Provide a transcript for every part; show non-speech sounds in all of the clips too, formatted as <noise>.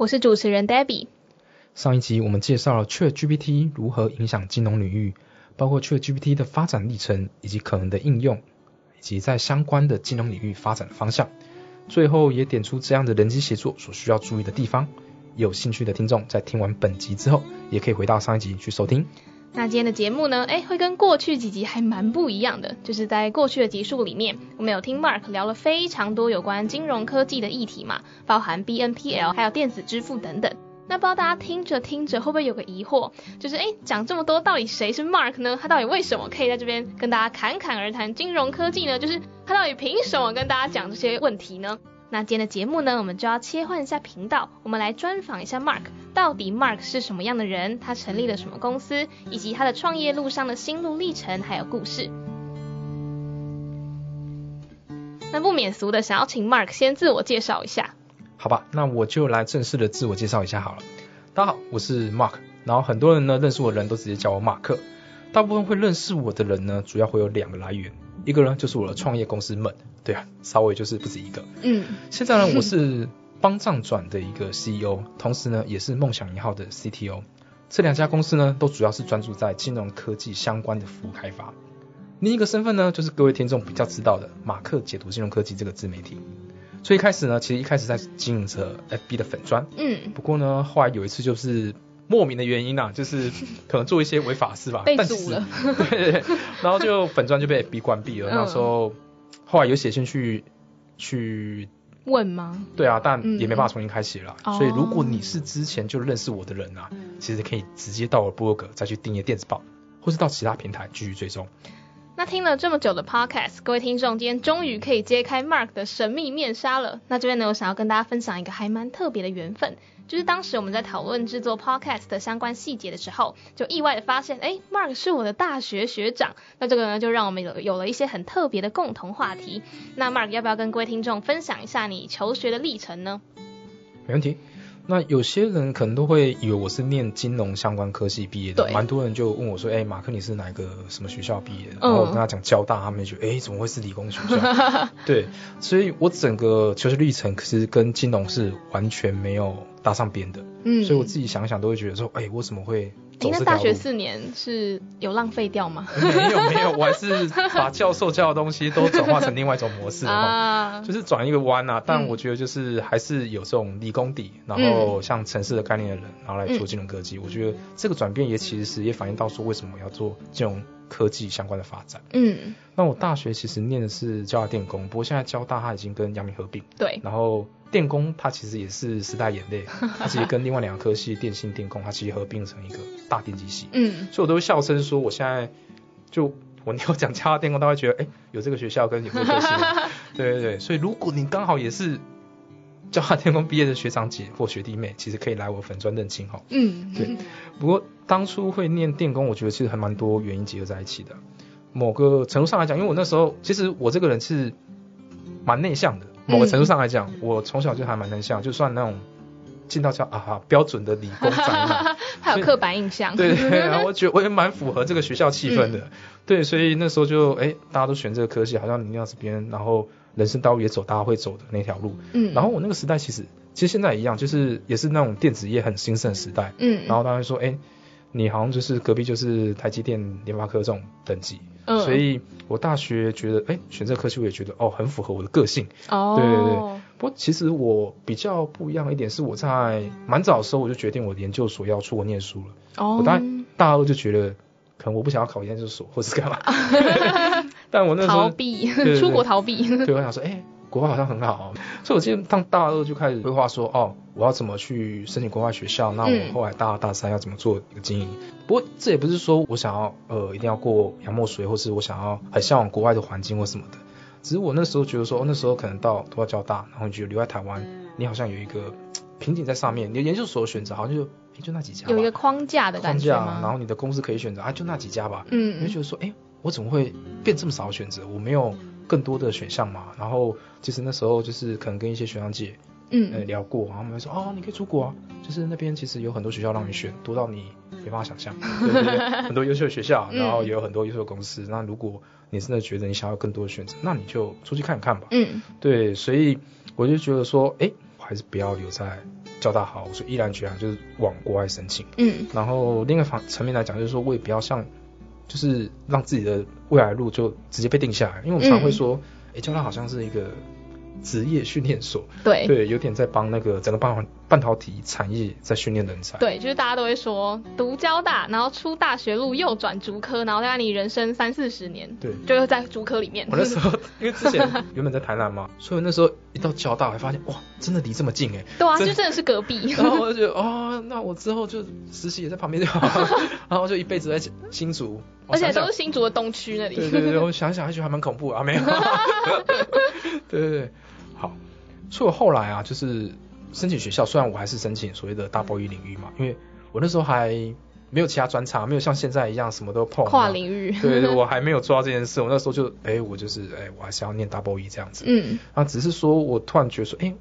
我是主持人 Debbie。上一集我们介绍了 ChatGPT 如何影响金融领域，包括 ChatGPT 的发展历程以及可能的应用，以及在相关的金融领域发展的方向。最后也点出这样的人机协作所需要注意的地方。有兴趣的听众在听完本集之后，也可以回到上一集去收听。那今天的节目呢，哎，会跟过去几集还蛮不一样的。就是在过去的集数里面，我们有听 Mark 聊了非常多有关金融科技的议题嘛，包含 BNPL 还有电子支付等等。那不知道大家听着听着会不会有个疑惑，就是哎，讲这么多，到底谁是 Mark 呢？他到底为什么可以在这边跟大家侃侃而谈金融科技呢？就是他到底凭什么跟大家讲这些问题呢？那今天的节目呢，我们就要切换一下频道，我们来专访一下 Mark。到底 Mark 是什么样的人？他成立了什么公司？以及他的创业路上的心路历程还有故事。那不免俗的，想要请 Mark 先自我介绍一下。好吧，那我就来正式的自我介绍一下好了。大家好，我是 Mark。然后很多人呢认识我的人都直接叫我马克。大部分会认识我的人呢，主要会有两个来源。一个呢就是我的创业公司们，对啊，稍微就是不止一个。嗯。现在呢，我是 <laughs> 帮账转的一个 CEO，同时呢也是梦想一号的 CTO。这两家公司呢都主要是专注在金融科技相关的服务开发。另一个身份呢就是各位听众比较知道的马克解读金融科技这个自媒体。所以一开始呢，其实一开始在经营着 FB 的粉砖。嗯。不过呢，后来有一次就是莫名的原因啊，就是可能做一些违法事吧，<laughs> 被堵了。对 <laughs> 对。然后就粉砖就被 FB 关闭了。那时候后来有写信去去。问吗？对啊，但也没办法重新开启了。所以如果你是之前就认识我的人啊，其实可以直接到我博客再去订阅电子报，或是到其他平台继续追踪。那听了这么久的 podcast，各位听众今天终于可以揭开 Mark 的神秘面纱了。那这边呢，我想要跟大家分享一个还蛮特别的缘分，就是当时我们在讨论制作 podcast 的相关细节的时候，就意外的发现，哎，Mark 是我的大学学长。那这个呢，就让我们有有了一些很特别的共同话题。那 Mark 要不要跟各位听众分享一下你求学的历程呢？没问题。那有些人可能都会以为我是念金融相关科系毕业的，蛮多人就问我说：“哎，马克你是哪个什么学校毕业？”然后我跟他讲交大，他们就觉得：“哎，怎么会是理工学校？” <laughs> 对，所以我整个求学历程其实跟金融是完全没有搭上边的。嗯，所以我自己想想都会觉得说：“哎，我怎么会？”你那大学四年是有浪费掉吗？<laughs> 没有没有，我还是把教授教的东西都转化成另外一种模式啊，就是转一个弯啊。但我觉得就是还是有这种理工底，然后像城市的概念的人，然后来做金融科技。我觉得这个转变也其实是也反映到说为什么要做金融科技相关的发展。嗯，那我大学其实念的是交大电工，不过现在交大它已经跟阳明合并。对，然后。电工它其实也是时代眼泪，它其实跟另外两个科系电信电工，它其实合并成一个大电机系。嗯，所以我都会笑称说，我现在就我你要讲交大电工，大家觉得哎，有这个学校跟有这个科系。<laughs> 对对对，所以如果你刚好也是交大电工毕业的学长姐或学弟妹，其实可以来我粉专认亲哈。嗯，对。不过当初会念电工，我觉得其实还蛮多原因结合在一起的。某个程度上来讲，因为我那时候其实我这个人是蛮内向的。某个程度上来讲，我从小就还蛮能像，就算那种进到叫啊标准的理工宅嘛，<laughs> 还有刻板印象。对对，<laughs> 然后我觉得我也蛮符合这个学校气氛的，对，所以那时候就哎，大家都选这个科系，好像你要是别人，然后人生道路也走大家会走的那条路。嗯，然后我那个时代其实其实现在一样，就是也是那种电子业很兴盛时代。嗯，然后大家说哎。你好像就是隔壁就是台积电、联发科这种等级，所以我大学觉得，哎，选这个科系我也觉得，哦，很符合我的个性。哦，对对对。不过其实我比较不一样一点是，我在蛮早的时候我就决定我研究所要出国念书了。哦。我大大二就觉觉得，可能我不想要考研究所或是干嘛。<laughs> 但我那时候逃避出国逃避。对，我想说，哎。国外好像很好，<laughs> 所以我记得当大二就开始规划说，哦，我要怎么去申请国外学校？那我后来大二大三要怎么做一个经营？不过这也不是说我想要呃一定要过洋墨水，或是我想要很向往国外的环境或什么的。只是我那时候觉得说，那时候可能到都要交大，然后你觉得留在台湾，你好像有一个瓶颈在上面，你的研究所选择好像就诶就那几家，有一个框架的框架，感觉吗？然后你的公司可以选择啊，就那几家吧。你会嗯觉得说，哎、我怎么会变这么少的选择？我没有更多的选项嘛？然后其实那时候就是可能跟一些学长姐呃嗯聊过，然后他们说，哦，你可以出国啊，就是那边其实有很多学校让你选，多到你没办法想象，<laughs> 对对对，很多优秀的学校，嗯然后也有很多优秀的公司。那如果你真的觉得你想要更多的选择，那你就出去看一看吧。嗯对，所以我就觉得说，哎、我还是不要留在交大好，我说毅然决然就是往国外申请。嗯然后另一个方层面来讲，就是说我也不要像，就是让自己的未来路就直接被定下来，因为我们常会说，哎、教练好像是一个职业训练所，对。对，有点在帮那个整个半半导体产业在训练人才。对，就是大家都会说读交大，然后出大学路右转竹科，然后大概你人生三四十年，对就是在竹科里面。我那时候 <laughs> 因为之前原本在台南嘛，所以那时候一到交大，还发现哇，真的离这么近哎。对啊，就真的是隔壁。<laughs> 然后我就觉得哦，那我之后就实习也在旁边就好，<laughs> 然后就一辈子在新竹，我而且都是新竹的东区那里。对对对，我想想还觉得还蛮恐怖啊，没有。对对对，好。所以我后来啊，就是申请学校，虽然我还是申请所谓的大包一领域嘛，因为我那时候还没有其他专长，没有像现在一样什么都碰。跨领域。对对，我还没有做到这件事。我那时候就，<laughs> 哎，我就是，哎，我还是要念 double E 这样子。嗯啊，只是说我突然觉得说，哎，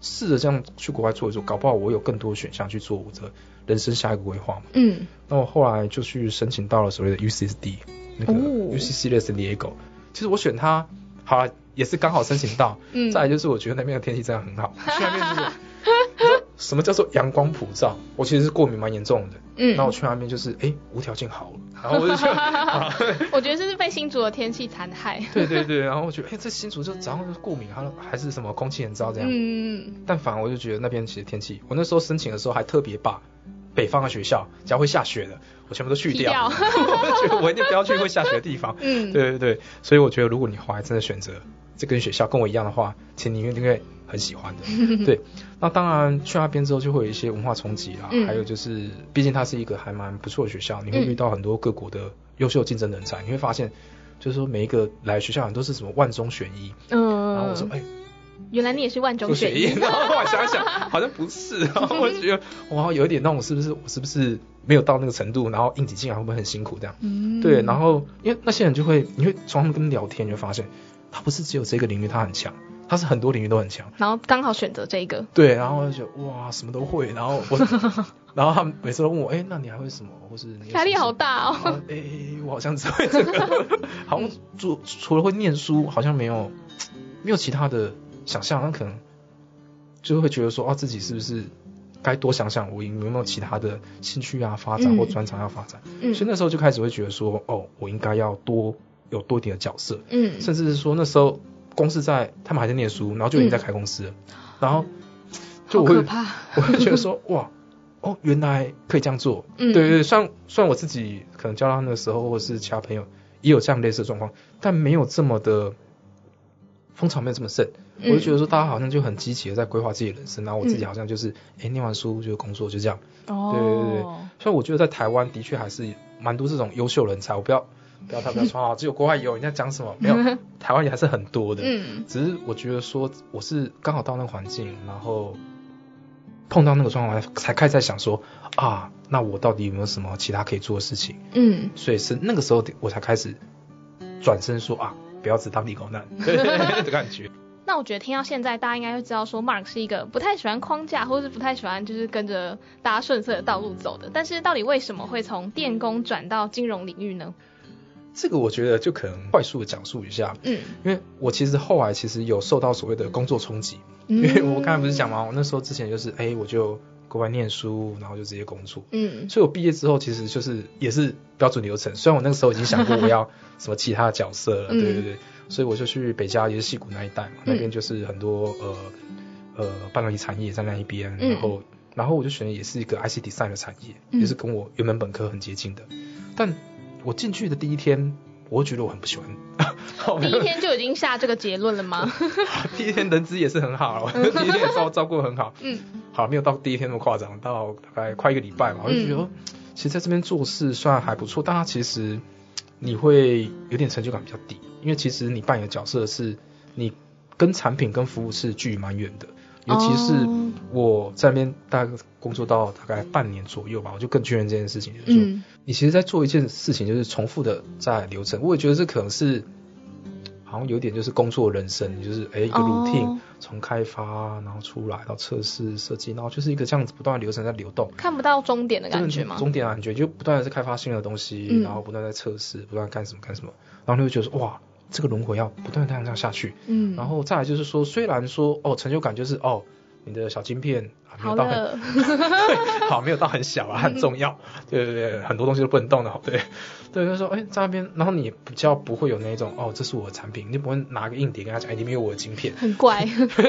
试着这样去国外做一做，搞不好我有更多的选项去做我的人生下一个规划嘛。嗯那我后来就去申请到了所谓的 UCSD 那个哦 UCC 的 San Diego。其实我选它，好了，也是刚好申请到。嗯再来就是我觉得那边的天气真的很好，<laughs> 去那边就是。什么叫做阳光普照？我其实是过敏蛮严重的，嗯。那我去那边就是哎、无条件好了，<laughs> 然后我就觉得，啊 <laughs> 我觉得这是被新竹的天气残害。对对对，然后我觉得哎、这新竹就早上就过敏，还还是什么空气很糟这样，嗯但反而我就觉得那边其实天气，我那时候申请的时候还特别把北方的学校，只要会下雪的，我全部都去掉。踢我觉得我一定不要去会下雪的地方。<laughs> 嗯。对对对，所以我觉得如果你后来真的选择这跟学校跟我一样的话，其实你一定会很喜欢的。<laughs> 对，那当然去那边之后就会有一些文化冲击啦，嗯还有就是毕竟它是一个还蛮不错的学校，你会遇到很多各国的优秀竞争人才，你会发现就是说每一个来学校很都是什么万中选一，嗯。然后我说哎。原来你也是万中不选一。然后 <laughs> 我想想，好像不是，然 <laughs> 后我就觉得哇，有一点那种是不是我是不是没有到那个程度，然后应急进来会不会很辛苦这样？嗯。对，然后因为那些人就会，你会从他们跟聊天，你就发现他不是只有这个领域他很强，他是很多领域都很强。然后刚好选择这个。对，然后我就觉得哇，什么都会，然后我，<laughs> 然后他们每次都问我，哎，那你还会什么？或是压力好大哦。哎，我好像只会这个，好像除除了会念书，好像没有没有其他的想象，那可能就会觉得说，哦，自己是不是该多想想，我有没有其他的兴趣啊发展嗯或专长要发展？嗯所以那时候就开始会觉得说，哦，我应该要多有多一点的角色，嗯。甚至是说那时候公司在他们还在念书，然后就已经在开公司了，然后就我会可怕。<laughs> 我会觉得说，哇，哦，原来可以这样做。嗯对对对，虽然虽然我自己可能教他那个时候，或者是其他朋友也有这样类似的状况，但没有这么的风潮没有这么盛。我就觉得说，大家好像就很积极的在规划自己的人生，然后我自己嗯好像就是，哎、念完书就工作就这样。哦。对对对所以我觉得在台湾的确还是蛮多这种优秀人才。我不要不要他不要说啊，<laughs> 只有国外有，人家讲什么没有，<laughs> 台湾也还是很多的。嗯只是我觉得说，我是刚好到那个环境，然后碰到那个状况，才开始在想说啊，那我到底有没有什么其他可以做的事情？嗯。所以是那个时候我才开始转身说啊，不要只当理工男，<laughs> 对的感觉。<laughs> 那我觉得听到现在，大家应该会知道说，Mark 是一个不太喜欢框架，或是不太喜欢就是跟着大家顺遂的道路走的。但是到底为什么会从电工转到金融领域呢？这个我觉得就可能快速的讲述一下，嗯，因为我其实后来其实有受到所谓的工作冲击，因因为我刚才不是讲嘛，我那时候之前就是哎、我就国外念书，然后就直接工作。嗯。所以我毕业之后其实就是也是标准流程，虽然我那个时候已经想过我要 <laughs> 什么其他的角色了，嗯对对对，所以我就去北加也是戏谷那一带嘛，那边就是很多呃呃半导体产业在那一边，嗯。然后然后我就选的也是一个 IC design 的产业，嗯。也是跟我原本本科很接近的，但我进去的第一天，我就觉得我很不喜欢。<laughs> 第一天就已经下这个结论了吗？<laughs> 第一天人资也是很好，第一天也照照顾得很好，<laughs> 嗯。好，没有到第一天那么夸张，到大概快一个礼拜吧，我就觉得，嗯其实在这边做事虽然还不错，但他其实你会有点成就感比较低，因为其实你扮演的角色是你跟产品跟服务是距离蛮远的，尤其是哦我在那边大概工作到大概半年左右吧，我就更确认这件事情，就是说，嗯你其实在做一件事情，就是重复的在流程。我也觉得这可能是好像有点就是工作人生，就是哎一个哦 routine，从开发然后出来到测试设计，然后就是一个这样子不断的流程在流动。看不到终点的感觉吗？终点的感觉就不断的在开发新的东西，嗯然后不断在测试，不断地干什么干什么，然后你会觉得说哇，这个轮回要不断地这样这样下去。嗯，然后再来就是说，虽然说哦成就感就是哦你的小晶片啊没好有到很 <laughs> <laughs> 好，没有到很小啊，<laughs> 很重要。对对对，很多东西都不能动的。对对，就是说，哎，在那边，然后你比较不会有那种，哦，这是我的产品，你不会拿个硬碟跟他讲，哎，里面有我的晶片。很怪，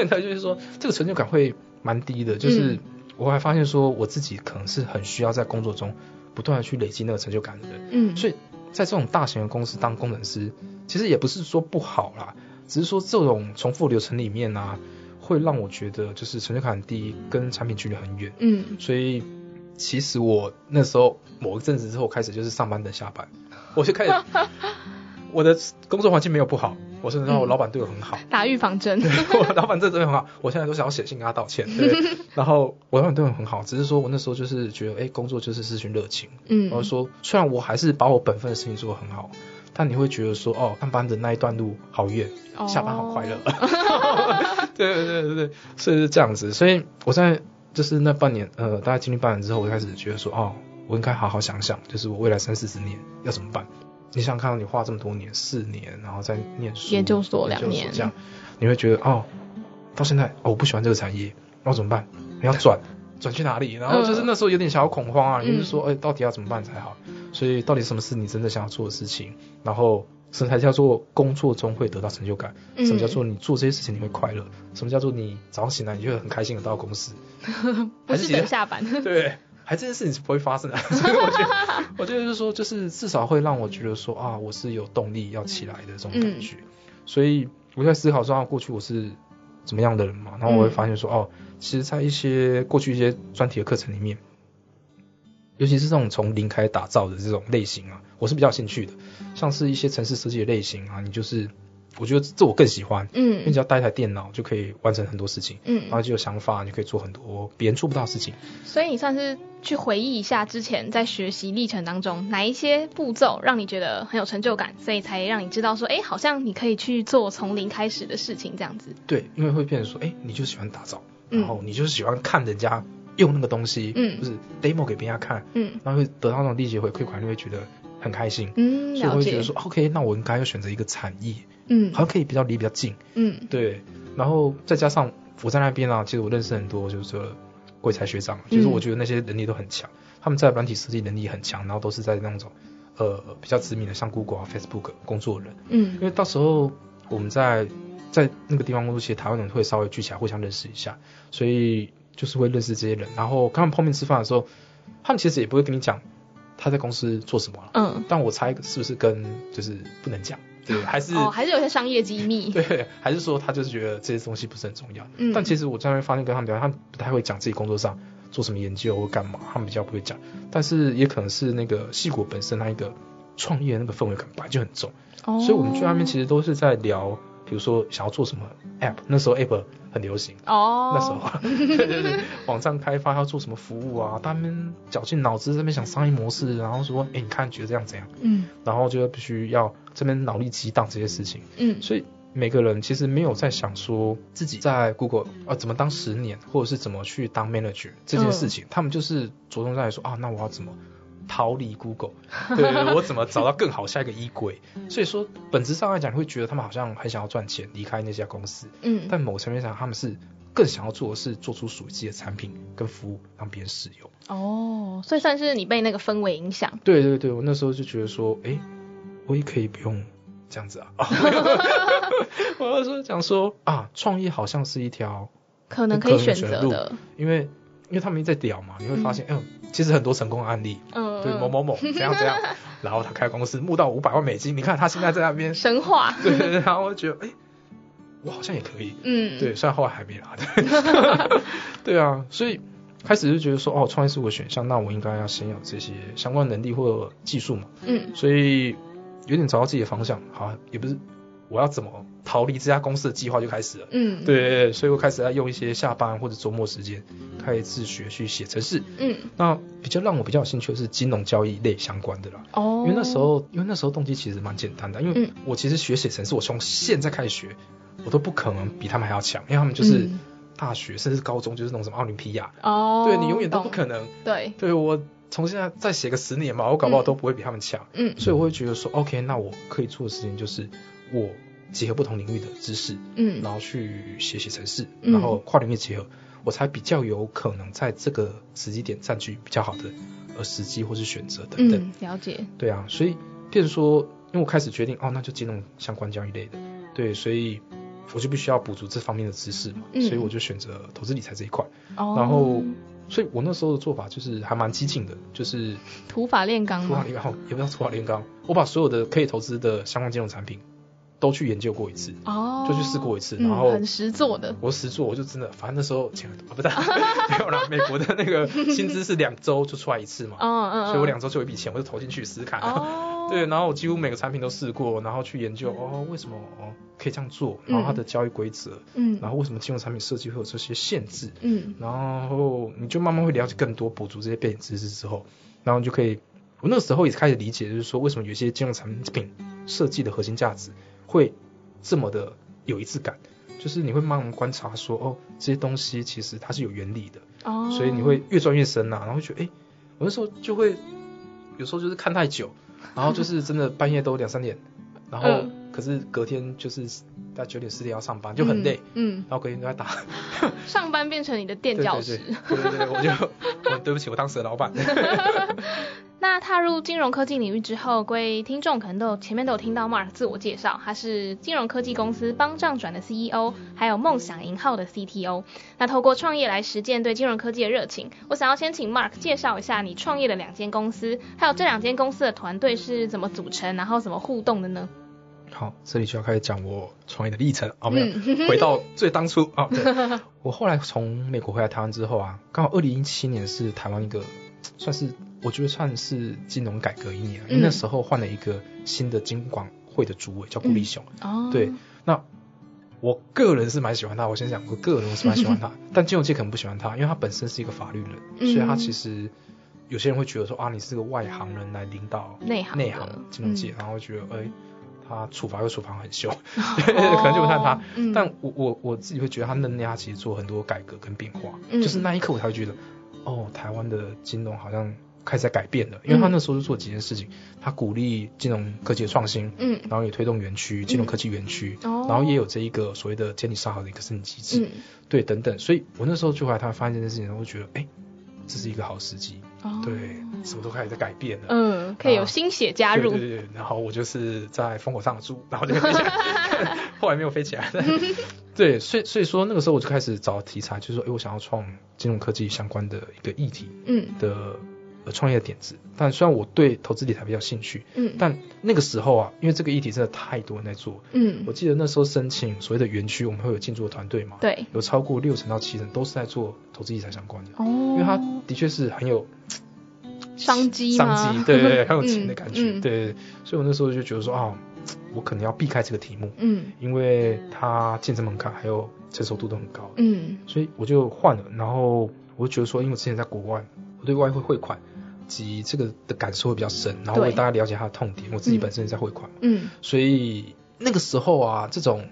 他就是说，这个成就感会蛮低的。就是嗯我还发现说，我自己可能是很需要在工作中不断的去累积那个成就感的人。嗯，所以在这种大型的公司当工程师，其实也不是说不好啦，只是说这种重复流程里面呢、啊，会让我觉得就是成就感很低，跟产品距离很远。嗯，所以其实我那时候某一阵子之后开始就是上班等下班，<laughs> 我就开始 <laughs> 我的工作环境没有不好，我甚至让我嗯老板对我很好，打预防针，<laughs> 我老板真的对我很好，我现在都想要写信跟他道歉。对，然后我老板对我很好，只是说我那时候就是觉得，哎，工作就是失去热情。嗯然后说，虽然我还是把我本分的事情做得很好，但你会觉得说，哦，上班的那一段路好远，哦下班好快乐。<laughs> <laughs> 对对对对对，所以是这样子。所以我在就是那半年，呃，大概经历半年之后，我就开始觉得说，哦，我应该好好想想，就是我未来三四十年要怎么办。你想看到，你花这么多年，四年，然后再念书，研究所两年这样，你会觉得，哦，到现在，哦，我不喜欢这个产业，那我怎么办？你要转。转去哪里？然后就是那时候有点小恐慌啊，嗯就是说，哎、到底要怎么办才好？所以到底什么是你真的想要做的事情？然后什么才叫做工作中会得到成就感？嗯什么叫做你做这些事情你会快乐？什么叫做你早上醒来你就会很开心的到公司？<laughs> 不是等下班，对，还这件事情是不会发生的。<laughs> 所以我觉得，我觉得就是说，就是至少会让我觉得说啊，我是有动力要起来的这种嗯感觉。所以我在思考说，啊，过去我是怎么样的人嘛？然后我会发现说，哦，其实，在一些过去一些专题的课程里面，尤其是这种从零开始打造的这种类型啊，我是比较有兴趣的。像是一些城市设计的类型啊，你就是我觉得这我更喜欢，嗯因为嗯只要带一台电脑就可以完成很多事情。嗯然嗯，后就有想法，你可以做很多别人做不到的事情。所以你算是去回忆一下之前在学习历程当中哪一些步骤让你觉得很有成就感，所以才让你知道说，哎，好像你可以去做从零开始的事情这样子。对，因为会变成说，哎，你就喜欢打造，嗯然后你就是喜欢看人家用那个东西，嗯。就是 demo 给别人家看，嗯。然后会得到那种立即回馈感，你会觉得很开心。嗯，所以我会觉得。说，OK，那我应该要选择一个产业，嗯。好像可以比较离比较近，嗯。对。然后再加上我在那边啊，其实我认识很多就是说贵才学长，就是嗯我觉得那些能力都很强，他们在软体设计能力很强，然后都是在那种呃比较知名的像 Google 啊、Facebook 工作人，嗯。因嗯为到时候我们在在那个地方工作，其实台湾人会稍微聚起来互相认识一下，所以就是会认识这些人。然后跟他们碰面吃饭的时候，他们其实也不会跟你讲他在公司做什么了，嗯，但我猜是不是跟就是不能讲，对，<laughs> 还是、哦，还是有些商业机密。<laughs> 对，还是说他就是觉得这些东西不是很重要。嗯但其实我在那边发现跟他们聊，他们不太会讲自己工作上做什么研究或干嘛，他们比较不会讲。但是也可能是那个戏骨本身那一个创业那个氛围感本来就很重。哦，所以我们去那边其实都是在聊，比如说想要做什么 app，那时候 app 很流行，哦，那时候对对 <laughs> 对，网站开发要做什么服务啊，他们绞尽脑汁在那边想商业模式，然后说，哎，你看觉得这样怎样，嗯然后就必须要这边脑力激荡这些事情，嗯所以。每个人其实没有在想说自己在 Google 呃怎么当十年，或者是怎么去当 manager 这件事情，他们就是着重在说啊，那我要怎么逃离 Google，对我怎么找到更好下一个衣柜？<laughs> 所以说本质上来讲，你会觉得他们好像很想要赚钱，离开那家公司，嗯但某层面上，他们是更想要做的是做出属于自己的产品跟服务，让别人使用。哦，所以算是你被那个氛围影响。对对对，我那时候就觉得说，哎，我也可以不用这样子啊。<laughs> 我那时候讲说啊，创业好像是一条，可能可以选择的，因为因为他们一直在屌嘛，你会发现，嗯，其实很多成功的案例，嗯，对某某某怎样怎样，<laughs> 然后他开公司募到五百万美金，你看他现在在那边，神话，<laughs> 对然后我觉得，哎，我好像也可以，嗯，对，虽然后来还没拿。的，<laughs> 对啊，所以开始就觉得说，哦，创业是我选项，那我应该要先有这些相关能力或技术嘛，嗯。所以有点找到自己的方向，好，也不是我要怎么逃离这家公司的计划就开始了。嗯，对对对，所以我开始在用一些下班或者周末时间，开始自学去写程式。嗯，那比较让我比较有兴趣的是金融交易类相关的啦。哦，因为那时候，因为那时候动机其实蛮简单的，因为嗯。我其实学写程式，我从现在开始学，我都不可能比他们还要强，因为他们就是嗯。大学甚至高中就是那种什么奥林匹亚，哦，对你永远都不，可能。对，对我从现在再写个十年吧，我搞不好嗯。都不会比他们强，嗯。所以我会觉得说，OK，那我可以做的事情就是我结合不同领域的知识，嗯然后去写写程式，嗯然后跨领域结合，我才比较有可能在这个时机点占据比较好的呃时机或是选择等等。嗯，了解，对啊，所以变成说，因为我开始决定哦，那就金融相关交易类的，对，所以我就必须要补足这方面的知识嘛，嗯所以我就选择投资理财这一块。哦，然后，所以我那时候的做法就是还蛮激进的，就是土法炼钢吗？土法炼钢，也不叫土法炼钢，我把所有的可以投资的相关金融产品都去研究过一次。哦，就去试过一次嗯然后很实做的，我实做，我就真的，反正那时候钱，啊、不是没有啦，美国的那个薪资是两周就出来一次嘛，嗯嗯，所以我两周就有一笔钱，我就投进去试试看。哦，<laughs> 对，然后我几乎每个产品都试过，然后去研究哦，为什么哦可以这样做，然后它的交易规则，嗯，然后为什么金融产品设计会有这些限制，嗯。然后你就慢慢会了解更多，补足这些背景知识之后，然后你就可以，我那个时候也开始理解，就是说为什么有些金融产品设计的核心价值会这么的有一致感，就是你会慢慢观察说，哦，这些东西其实它是有原理的，哦，所以你会越钻越深呐、然后觉得，哎，我那时候就会有时候就是看太久，然后就是真的半夜都两三点，<laughs> 然后嗯可是隔天就是大概九点十点要上班，就很累，嗯，然后隔天都在打。嗯，<laughs> 上班变成你的垫对脚石。对对对对对，我就我对不起，我当时的老板。<laughs> 那踏入金融科技领域之后，各位听众可能都有前面都有听到 Mark 自我介绍，他是金融科技公司帮账转的 CEO，还有梦想银号的 CTO。那透过创业来实践对金融科技的热情，我想要先请 Mark 介绍一下你创业的两间公司，还有这两间公司的团队是怎么组成，然后怎么互动的呢？好，这里就要开始讲我创业的历程啊，没有，嗯回到最当初啊。对 <laughs> 我后来从美国回来台湾之后啊，刚好二零一七年是台湾一个算是我觉得算是金融改革一年，因为那时候换了一个新的金管会的主委叫顾立雄。哦，对，那我个人是蛮喜欢他，我先讲，我个人我是蛮喜欢他，<laughs> 但金融界可能不喜欢他，因为他本身是一个法律人，嗯。所以他其实有些人会觉得说啊，你是个外行人来领导内行内行金融界，嗯。然后觉得哎、他处罚又处罚很凶，<laughs> 可能就不看他。嗯但我我我自己会觉得他那那他其实做很多改革跟变化，嗯。就是那一刻我才会觉得，哦，台湾的金融好像开始在改变了，因为他那时候就做几件事情，他鼓励金融科技的创新，嗯。然后也推动园区金融科技园区，哦。然后也有这一个所谓的监理沙盒的一个申请机制，嗯。对等等，所以我那时候就回来台湾发现这件事情，我就觉得，哎、这是一个好时机，哦。对，什么都开始在改变了。嗯，可以有新血加入。对，对对，然后我就是在烽火上的猪，然后就飞起来，后来没有飞起来。对，所以所以说那个时候我就开始找题材，就是说，哎，我想要创金融科技相关的一个议题嗯。的呃创业的点子。但虽然我对投资理财比较兴趣，嗯。但那个时候啊，因为这个议题真的太多人在做，嗯。我，记得那时候申请所谓的园区，我们会有进驻的团队嘛，对，有超过六成到七成都是在做投资理财相关的，哦，因为它的确是很有商机商机，对对对，<laughs> 很有钱的感觉，嗯。嗯对对。对，所以我那时候就觉得说啊，我可能要避开这个题目，嗯。因为它竞争门槛还有成熟度都很高，嗯。所以我就换了，然后我就觉得说，因为我之前在国外，我对外汇汇款及这个的感受会比较深，然后我也大概了解他的痛点，我自己本身也在汇款嘛，嗯所以那个时候啊，这种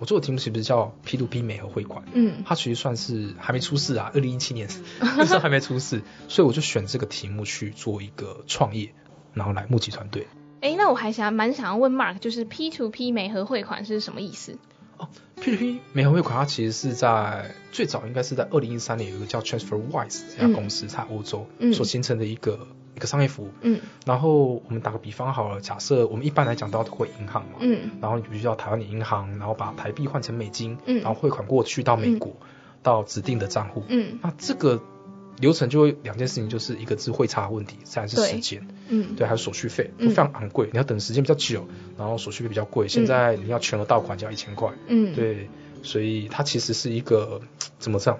我做的题目其实叫 P to P 美和汇款。嗯它其实算是还没出事啊，二零一七年 <laughs> 那时候还没出事，所以我就选这个题目去做一个创业，然后来募集团队。哎，那我还想蛮想要问 Mark，就是 P to P 美和汇款是什么意思？P to P 美合汇款，它其实是在最早应该是在二零一三年有一个叫 TransferWise 这家公司在欧洲嗯。所形成的一个、一个商业服务。嗯。然后我们打个比方好了，假设我们一般来讲都要透过银行嘛，嗯。然后你必须到台湾的银行，然后把台币换成美金，嗯。然后汇款过去到美国、到指定的账户。嗯。那这个流程就会两件事情，就是一个是汇差的问题，再是对时间，嗯对，还有手续费非常昂贵，你要等时间比较久，然后手续费比较贵。现在你要全额到款就要一千块，嗯，，对，所以它其实是一个怎么讲？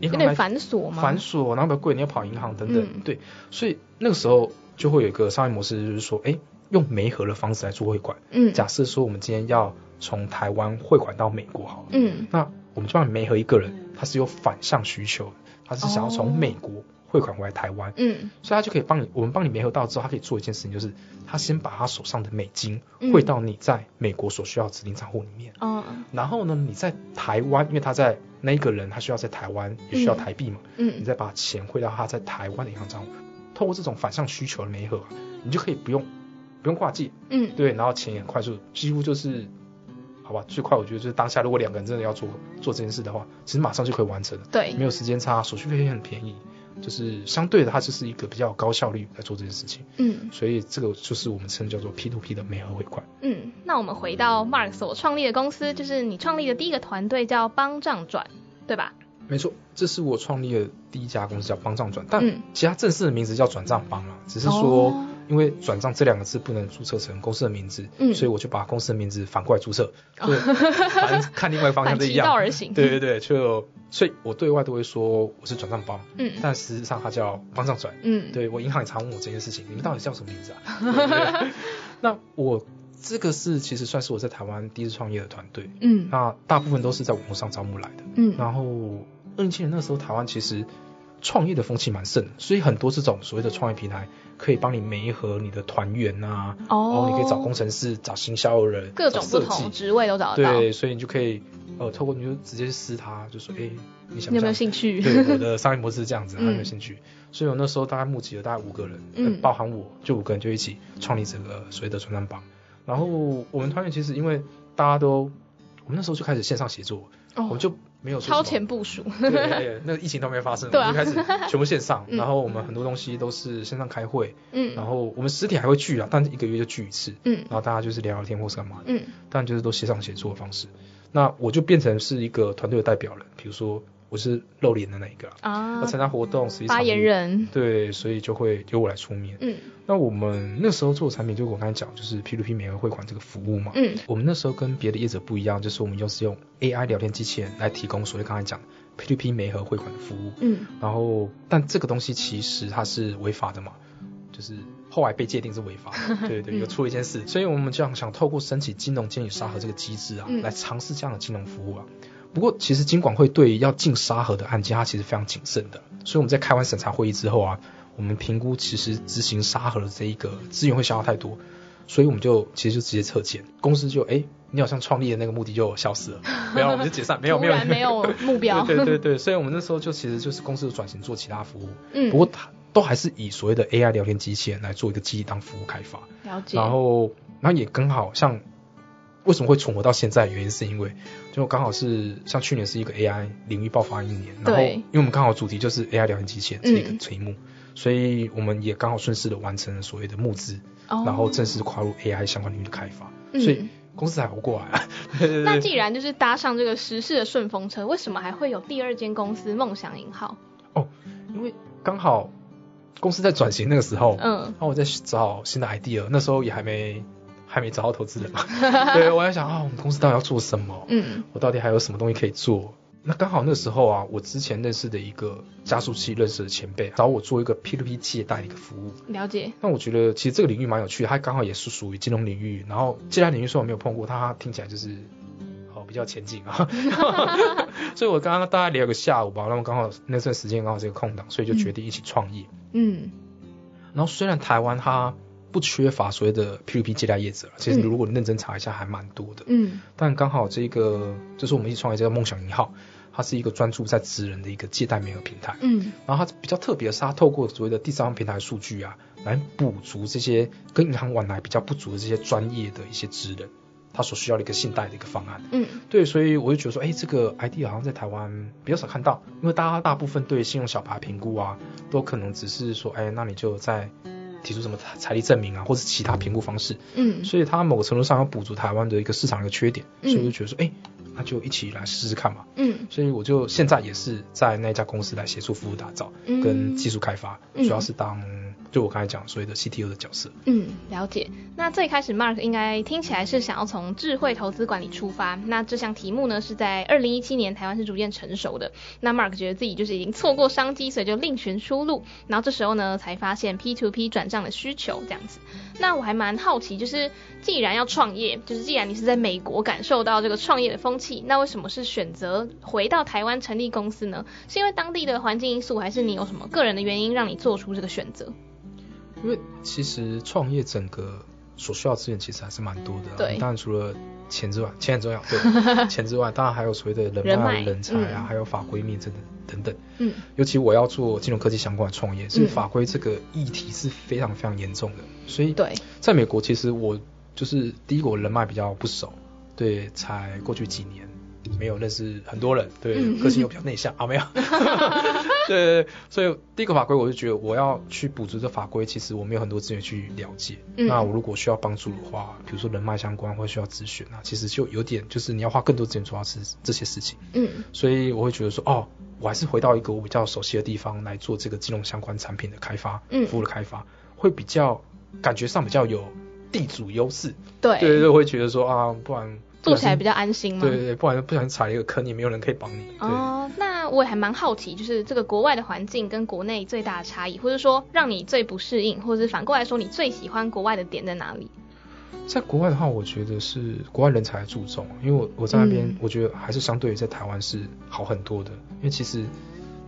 银有点繁琐吗？繁琐，然后比较贵，你要跑银行等等，嗯对，所以那个时候就会有一个商业模式，就是说，哎，用媒合的方式来做汇款。嗯，假设说我们今天要从台湾汇款到美国好了，嗯那我们就帮你媒合一个人，他是有反向需求的，他是想要哦从美国汇款回来台湾，嗯。所以他就可以帮你，我们帮你联合到之后，他可以做一件事情，就是他先把他手上的美金嗯。汇到你在美国所需要的指定账户里面，哦。然后呢，你在台湾，因为他在那一个人他需要在台湾也需要台币嘛，嗯。你嗯再把钱汇到他在台湾的银行账户，透过这种反向需求的媒合啊，你就可以不用不用挂记，嗯。对，然后钱也快速，几乎就是。好吧，最快我觉得就是当下，如果两个人真的要做做这件事的话，其实马上就可以完成了。对没有时间差，手续费也很便宜，就是相对的，它就是一个比较高效率来做这件事情，嗯所以这个就是我们称叫做 P to P 的美合汇款。嗯，那我们回到 Mark 所创立的公司，就是你创立的第一个团队叫帮账转，对吧？没错，这是我创立的第一家公司叫帮账转，但嗯其他正式的名字叫转账帮啊，只是说哦因为转账这两个字不能注册成公司的名字，嗯所以我就把公司的名字反过来注册，哦对，反正看另外一个方向反其是一样。道而行。对对对，就所以我对外都会说我是转账帮，嗯但实际上它叫帮账转。嗯对我银行也常问我这件事情，你们到底叫什么名字啊？<laughs> 对对对那我这个是其实算是我在台湾第一次创业的团队，嗯那大部分都是在网络上招募来的。嗯然后二零七年那时候台湾其实创业的风气蛮盛，所以很多这种所谓的创业平台可以帮你媒合你的团员啊，然哦后你可以找工程师、找行销人、各种不同职位都找得到。对，所以你就可以呃透过你就直接私他，就说哎、你想不你有没有想兴趣？对，我的商业模式是这样子，<laughs> 有没有兴趣？所以我那时候大概募集了大概五个人，嗯呃包含我，就五个人就一起创立这个所谓的传单榜。然后我们团员其实因为大家都，我们那时候就开始线上协作，我哦。我，就没有超前部署。对那个疫情都没发生，对就开始全部线上，嗯。然后我们很多东西都是线上开会，嗯。然嗯后我们实体还会聚啊，但是一个月就聚一次，嗯。然后大家就是聊聊天或是干嘛。的，嗯。但就是都线上写作的方式。那我就变成是一个团队的代表人，比如说我是露脸的那一个啊，啊要，参加活动，实际发言，人。对，所以就会由我来出面。嗯那我们那时候做的产品，就我刚才讲，就是 P2P 美额汇款这个服务嘛。嗯我们那时候跟别的业者不一样，就是我们又是用 AI 聊天机器人来提供所谓刚才讲的 P2P 美合汇款的服务。嗯然后，但这个东西其实它是违法的嘛，就是后来被界定是违法的，<laughs> 对对，嗯有出了一件事，所以我们这样想透过申请金融监理沙盒这个机制啊，嗯来尝试这样的金融服务啊。不过，其实金管会对于要进沙盒的案件，它其实非常谨慎的，所以我们在开完审查会议之后啊，我们评估其实执行沙盒的这一个资源会消耗太多，所以我们就其实就直接撤减，公司就哎，你好像创立的那个目的就消失了，<laughs> 没有，我们就解散，没有突没有没有目标。对对对对，所以我们那时候就其实就是公司的转型做其他服务，嗯，不过它都还是以所谓的 AI 聊天机器人来做一个基地当服务开发，了解。然后然后也刚好像为什么会存活到现在，原因是因为就刚好是像去年是一个 AI 领域爆发一年，然后因为我们刚好主题就是 AI 聊天机器人这一个嗯题目，所以我们也刚好顺势的完成了所谓的募资，哦。然后正式跨入 AI 相关领域的开发，嗯。所以公司才活过来 <laughs> 那既然就是搭上这个时事的顺风车，为什么还会有第二间公司梦想银号？哦因为刚好公司在转型那个时候，嗯。然后我在找新的 idea，那时候也还没还没找到投资人嘛，<laughs> 对，我在想啊，我们公司到底要做什么？嗯我到底还有什么东西可以做？那刚好那时候啊，我之前认识的一个加速器认识的前辈找我做一个 P2P 借贷的一个服务，了解。那我觉得其实这个领域蛮有趣的，它刚好也是属于金融领域，然后借贷领域虽然我没有碰过，它听起来就是哦比较前进啊，<laughs> <laughs> 所以我刚刚大概聊个下午吧，那么刚好那段时间刚好是一个空档，所以就决定一起创业。嗯然后虽然台湾它不缺乏所谓的 P2P 借贷业者，其实嗯。如果你认真查一下还蛮多的，嗯。但刚好这个就是我们一起创业这个梦想银号，它是一个专注在职人的一个借贷媒合平台。嗯。然后它比较特别的是，它透过所谓的第三方平台数据啊，来补足这些跟银行往来比较不足的这些专业的一些职人，他所需要的一个信贷的一个方案。嗯。对，所以我就觉得说，哎，这个 idea 好像在台湾比较少看到，因为大家大部分对信用小白评估啊，都可能只是说，哎，那你就在提出什么财财力证明啊，或是其他评估方式。嗯。所以他某个程度上要补足台湾的一个市场的一个缺点，嗯。所以我就觉得说，哎、那就一起来试试看嘛。嗯。所以我就现在也是在那家公司来协助服务打造嗯。跟技术开发，嗯。主要是当就我刚才讲所谓的 CTO 的角色。嗯，了解。那最开始 Mark 应该听起来是想要从智慧投资管理出发。那这项题目呢是在二零一七年台湾是逐渐成熟的。那 Mark 觉得自己就是已经错过商机，所以就另寻出路。然后这时候呢才发现 P to P 转账的需求这样子。那我还蛮好奇，就是既然要创业，就是既然你是在美国感受到这个创业的风气，那为什么是选择回到台湾成立公司呢？是因为当地的环境因素，还是你有什么个人的原因让你做出这个选择？因为其实创业整个所需要的资源其实还是蛮多的、啊，对。当然除了钱之外，钱很重要，对，<laughs> 钱之外，当然还有所谓的人人脉、脉人才啊，嗯还有法规面等等等。等。嗯。尤其我要做金融科技相关的创业，所以法规这个议题是非常非常严重的，所以对，在美国其实我就是第一个我人脉比较不熟，对，才过去几年没有认识很多人，对，嗯。个性又比较内向啊，没有，对对对，所以第一个法规我就觉得我要去补足这法规，其实我没有很多资源去了解，嗯那我如果需要帮助的话，比如说人脉相关或需要咨询啊，其实就有点就是你要花更多资源做到这这些事情，嗯所以我会觉得说，哦，我还是回到一个我比较熟悉的地方来做这个金融相关产品的开发，嗯服务的开发，会比较感觉上比较有地主优势。对对对会觉得说啊，不然做起来比较较安心嘛。对对对，不然不小心踩了一个坑，也没有人可以帮你。对，哦，那我也还蛮好奇，就是这个国外的环境跟国内最大的差异，或者说让你最不适应，或者是反过来说你最喜欢国外的点在哪里？在国外的话，我觉得是国外人才注重，因为我我在那边嗯，我觉得还是相对于在台湾是好很多的，因为其实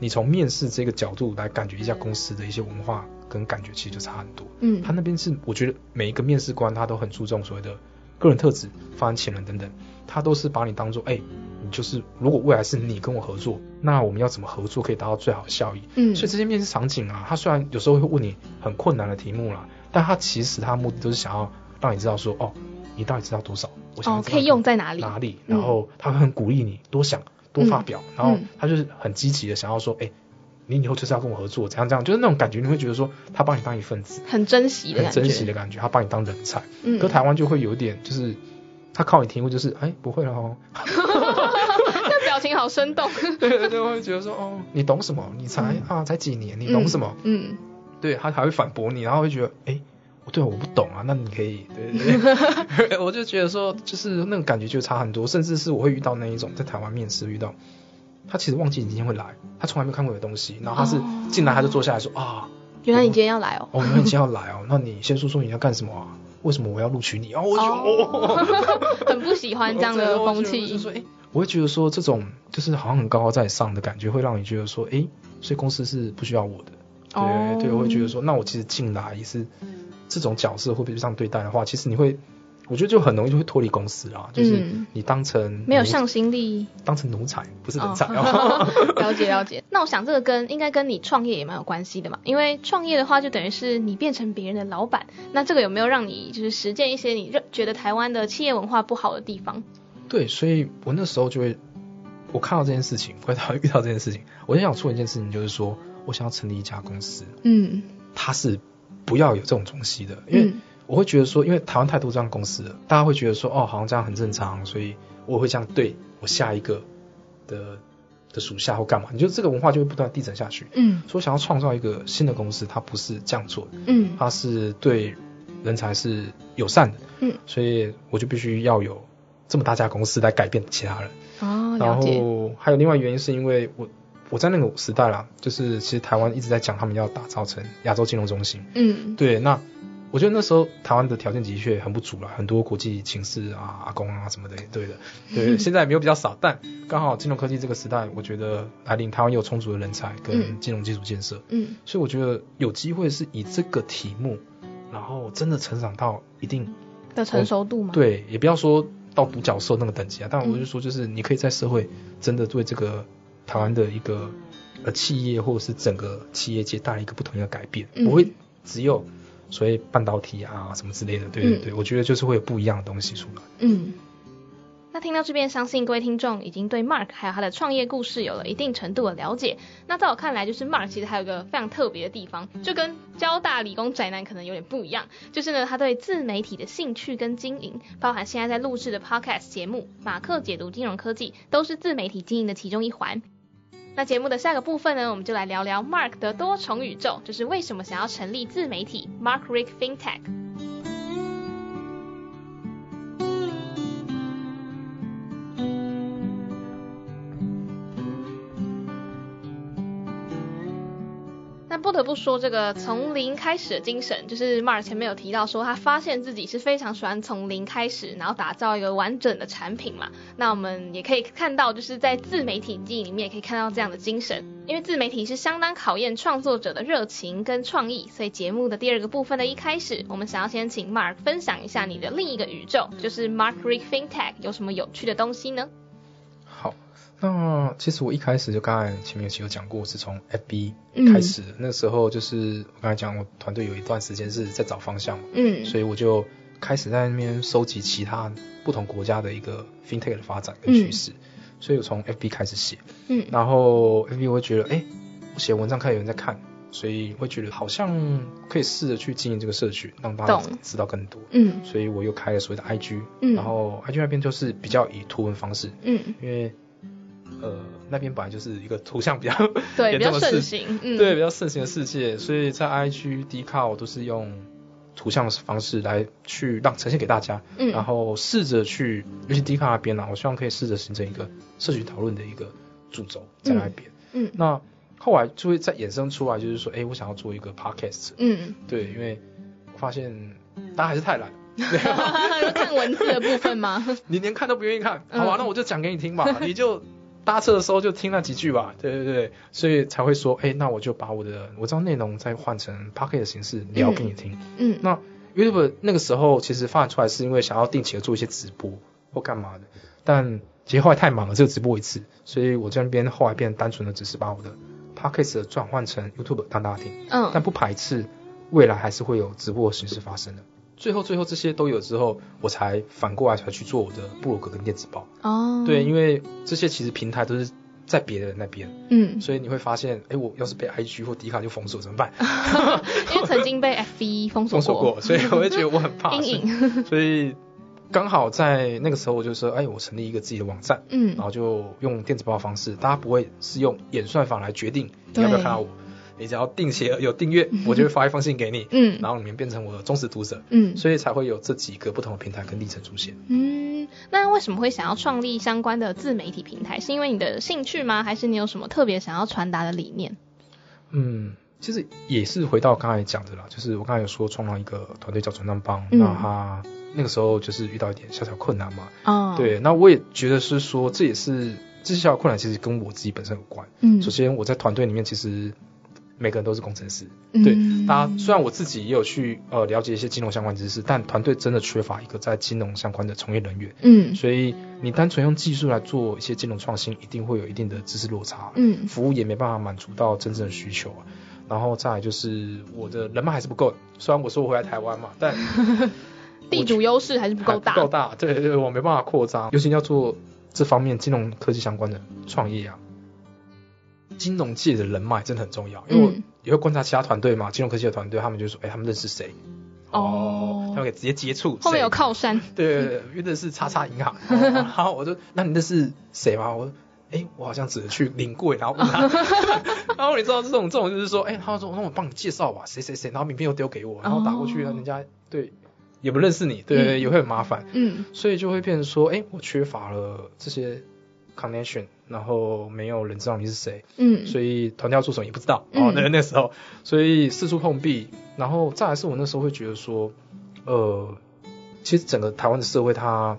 你从面试这个角度来感觉一家公司的一些文化跟感觉，其实就差很多。嗯他那边是我觉得每一个面试官他都很注重所谓的个人特质、发展潜能等等，他都是把你当做哎、你就是如果未来是你跟我合作，那我们要怎么合作可以达到最好的效益？嗯所以这些面试场景啊，他虽然有时候会问你很困难的题目啦，但他其实他的目的都是想要让你知道说哦，你到底知道多少？哦可以用在哪里哪里？嗯然后他会很鼓励你多想、多发表，然后嗯他就是很积极的想要说，哎、你以后就是要跟我合作，怎样怎样，就是那种感觉，你会觉得说他把你当一份子，很珍惜的感觉，很珍惜的感觉，他把你当人才。嗯可台湾就会有点就是。他靠你题目就是，哎，不会了哦。这表情好生动。<laughs> 对对对，我会觉得说，哦，你懂什么？你才、啊，才几年，你懂什么？嗯？对他还会反驳你，然后会觉得，哎，对，我不懂啊，那你可以，对对对，<laughs> 我就觉得说，就是那个感觉就差很多，甚至是我会遇到那一种在台湾面试遇到，他其实忘记你今天会来，他从来没看过你的东西，然后他是哦进来他就坐下来说啊，原来你今天要来哦。哦，那你今天要来哦，那你先说说你要干什么啊？为什么我要录取你？哦，我就哦，<laughs> 很不喜欢这样的风气。说，哎，我会觉得说这种就是好像很高高在上的感觉，会让你觉得说，哎，所以公司是不需要我的。对、哦对，我会觉得说，那我其实进来也是这种角色会被这样对待的话，其实你会，我觉得就很容易就会脱离公司啊，就是嗯你当成奴没有向心力，当成奴才，不是人才。<laughs> 了解了解。那我想这个跟应该跟你创业也蛮有关系的嘛，因为创业的话就等于是你变成别人的老板。那这个有没有让你就是实践一些你认觉得台湾的企业文化不好的地方？对，所以我那时候就会，我看到这件事情，回到遇到这件事情，我就想做一件事情，就是说我想要成立一家公司，嗯。它是不要有这种东西的，因为嗯。我会觉得说，因为台湾太多这样的公司了，大家会觉得说，哦，好像这样很正常，所以我会这样对我下一个的的属下或干嘛，你就这个文化就会不断地递增下去。嗯。所以我想要创造一个新的公司，它不是这样做的，嗯。它是对人才是友善的，嗯，所以我就必须要有这么大家公司来改变其他人。哦，然。后还有另外原因是因为我我在那个时代啦，就是其实台湾一直在讲他们要打造成亚洲金融中心，嗯对，那我觉得那时候台湾的条件的确很不足了，很多国际情势啊、阿公啊什么的，对的，对，<laughs> 现在也没有比较少，但刚好金融科技这个时代，我觉得来临台湾有充足的人才跟嗯金融基础建设，嗯所以我觉得有机会是以这个题目，然后真的成长到一定，的成熟度吗？，对，也不要说到独角兽那个等级啊，但我嗯就说就是你可以在社会真的对这个台湾的一个呃企业或者是整个企业界带来一个不同的改变，嗯不会只有所谓半导体啊什么之类的，对对嗯对，我觉得就是会有不一样的东西出来。嗯。那听到这边，相信各位听众已经对 Mark 还有他的创业故事有了一定程度的了解。那在我看来，就是 Mark 其实还有个非常特别的地方，就跟交大理工宅男可能有点不一样，就是呢，他对自媒体的兴趣跟经营，包含现在在录制的 Podcast 节目《马克解读金融科技》，都是自媒体经营的其中一环。那节目的下个部分呢，我们就来聊聊 Mark 的多重宇宙，就是为什么想要成立自媒体 Mark Rick FinTech。不得不说，这个从零开始的精神，就是 Mark 前面有提到说，他发现自己是非常喜欢从零开始，然后打造一个完整的产品嘛。那我们也可以看到，就是在自媒体经营里面也可以看到这样的精神，因为自媒体是相当考验创作者的热情跟创意。所以节目的第二个部分的一开始，我们想要先请 Mark 分享一下你的另一个宇宙，就是 Mark Rick FinTech 有什么有趣的东西呢？那其实我一开始就刚才前面其实有讲过，是从 FB 开始。的。那时候就是我刚才讲，我团队有一段时间是在找方向嘛，嗯，所以我就开始在那边收集其他不同国家的一个 FinTech 的发展跟趋势。所以我从 FB 开始写，嗯，然后 FB 我会觉得，哎，我写文章看有人在看，所以会觉得好像可以试着去经营这个社区，让大家知道更多，嗯，所以我又开了所谓的 IG，嗯，然后 IG 那边就是比较以图文方式，嗯，因为。呃，那边本来就是一个图像比较对 <laughs> 比较盛行，对比较盛行的世界，所以在 IG、D 卡我都是用图像的方式来去让呈现给大家，嗯，然后试着去，尤其 D 卡那边呢，我希望可以试着形成一个社群讨论的一个主轴在那边，嗯，那后来就会再衍生出来，就是说，哎，我想要做一个 Podcast，嗯，对，因为我发现大家还是太懒。<laughs> 看文字的部分吗？<laughs> 你连看都不愿意看，好吧，那我就讲给你听吧，<laughs> 你就。搭车的时候就听那几句吧，对对对，所以才会说，哎，那我就把我的我知道内容再换成 p o c k e t 的形式聊给你听。嗯，那 YouTube 那个时候其实发展出来是因为想要定期的做一些直播或干嘛的，但其实后来太忙了，只有直播一次，所以我这边后来变单纯的只是把我的 p o c k e t 的转换成 YouTube 让大家听。嗯，但不排斥未来还是会有直播的形式发生的。最后，最后这些都有之后，我才反过来才去做我的部落格跟电子报。哦，对，因为这些其实平台都是在别人那边，嗯，所以你会发现，哎，我要是被 IG 或迪卡就封锁怎么办？<laughs> 因为曾经被 FB <laughs> 封锁过，所以我会觉得我很怕 <laughs> 阴影。所以刚好在那个时候，我就说，哎，我成立一个自己的网站，嗯，然后就用电子报的方式，大家不会是用演算法来决定你要不要看到我。你只要定期有订阅，我就会发一封信给你，嗯，然后里面变成我的忠实读者，嗯，所以才会有这几个不同的平台跟历程出现。嗯，那为什么会想要创立相关的自媒体平台？是因为你的兴趣吗？还是你有什么特别想要传达的理念？嗯，其实也是回到刚才讲的啦，就是我刚才有说创造一个团队叫传单帮，那他那个时候就是遇到一点小小困难嘛，哦，对，那我也觉得是说这也是这些小小困难其实跟我自己本身有关。嗯，首先我在团队里面其实。每个人都是工程师，对，大家虽然我自己也有去呃了解一些金融相关知识，但团队真的缺乏一个在金融相关的从业人员，嗯，所以你单纯用技术来做一些金融创新，一定会有一定的知识落差，嗯，服务也没办法满足到真正的需求啊。然后再来就是我的人脉还是不够，虽然我说我回来台湾嘛，但地主优势还是不够大，够大，对对，我没办法扩张，尤其要做这方面金融科技相关的创业啊。金融界的人脉真的很重要，因为我也会观察其他团队嘛，金融科技的团队，他们就说，哎，他们认识谁？哦，他们可以直接接触。后面有靠山。对对对，认识叉叉银行。<laughs> 然后我就，那你认识谁吗？我说，哎，我好像只能去领柜，然后问他。<laughs> 然后你知道这种这种就是说，哎，他说，那我帮你介绍吧，谁谁谁，然后名片又丢给我，然后打过去，人家对也不认识你，对对，也会很麻烦。嗯。所以就会变成说，哎，我缺乏了这些。connection，然后没有人知道你是谁，嗯，所以团队要做什么也不知道，哦，那那时候，所以四处碰壁，然后再来是我那时候会觉得说，呃，其实整个台湾的社会，它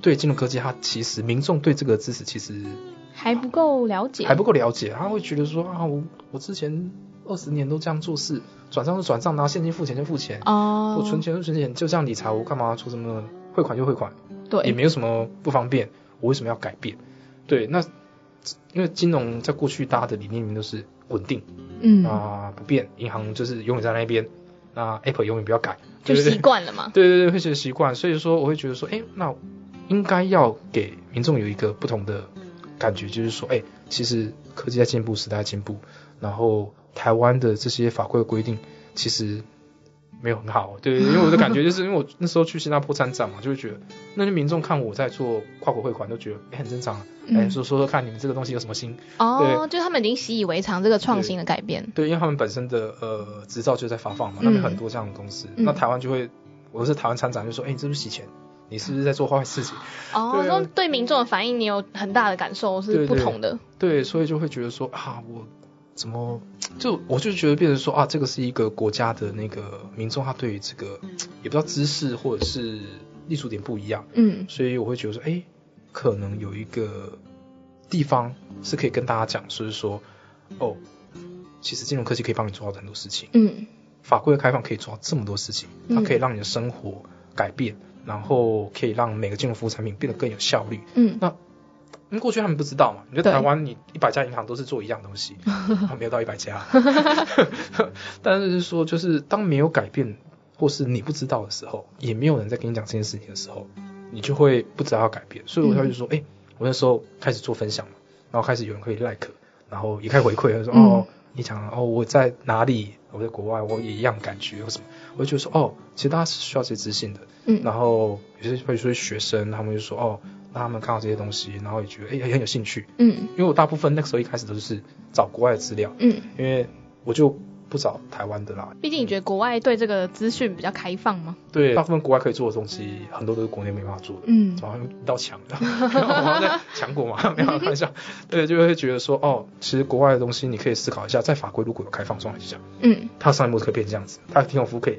对金融科技，它其实民众对这个知识其实还不够了解，还不够了解，他会觉得说啊，我我之前二十年都这样做事，转账就转账，拿现金付钱就付钱，哦，我存钱就存钱，就这样理财，我干嘛出什么汇款就汇款，对，也没有什么不方便，我为什么要改变？对，那因为金融在过去大家的理念里面都是稳定，嗯。啊不变，银行就是永远在那边，那 Apple 永远不要改，就习惯了嘛。对对对，会觉得习惯，所以说我会觉得说，哎，那应该要给民众有一个不同的感觉，就是说，哎，其实科技在进步，时代在进步，然后台湾的这些法规的规定其实没有很好，对，因为我的感觉就是因为我那时候去新加坡参展嘛，就会觉得那些民众看我在做跨国汇款，都觉得哎很正常，哎说说说看你们这个东西有什么新，哦，就他们已经习以为常这个创新的改变，对，因为他们本身的呃执照就在发放嘛，那边很多这样的公司，那台湾就会，我是台湾参展就说，哎，你是不是洗钱？你是不是在做坏事情？哦，说对民众的反应，你有很大的感受是不同的。对，所以就会觉得说啊，我怎么就我就觉得变成说啊，这个是一个国家的那个民众，他对于这个也不知道知识或者是立足点不一样。嗯，所以我会觉得说，哎，可能有一个地方是可以跟大家讲，就是说哦，其实金融科技可以帮你做到很多事情。嗯，法规的开放可以做到这么多事情，它可以让你的生活改变。然后可以让每个金融服务产品变得更有效率。嗯，那因为过去他们不知道嘛，你在台湾你一百家银行都是做一样东西，<laughs> 没有到一百家。<laughs> <laughs> 但是说就是当没有改变或是你不知道的时候，也没有人在跟你讲这件事情的时候，你就会不知道要改变。所以我就说，哎，我那时候开始做分享嘛，然后开始有人可以 like，然后也开始回馈，他说哦，你讲哦我在哪里？我在国外我也一样感觉或什么，我就说哦，其实大家是需要这些自信的。嗯，然后有些会说学生，他们就说哦，那他们看到这些东西，然后也觉得哎很有兴趣。嗯，因为我大部分那个时候一开始都是找国外的资料。嗯，因为我就。不找台湾的啦，毕竟你觉得国外对这个资讯比较开放吗？对，大部分国外可以做的东西，很多都是国内没办法做的。嗯，好像一道墙，我们在强国嘛，没有开玩笑。对，就会觉得说，哦，其实国外的东西你可以思考一下，在法规如果有开放状态下，嗯，它商业模式可以变这样子，它的提供服务可以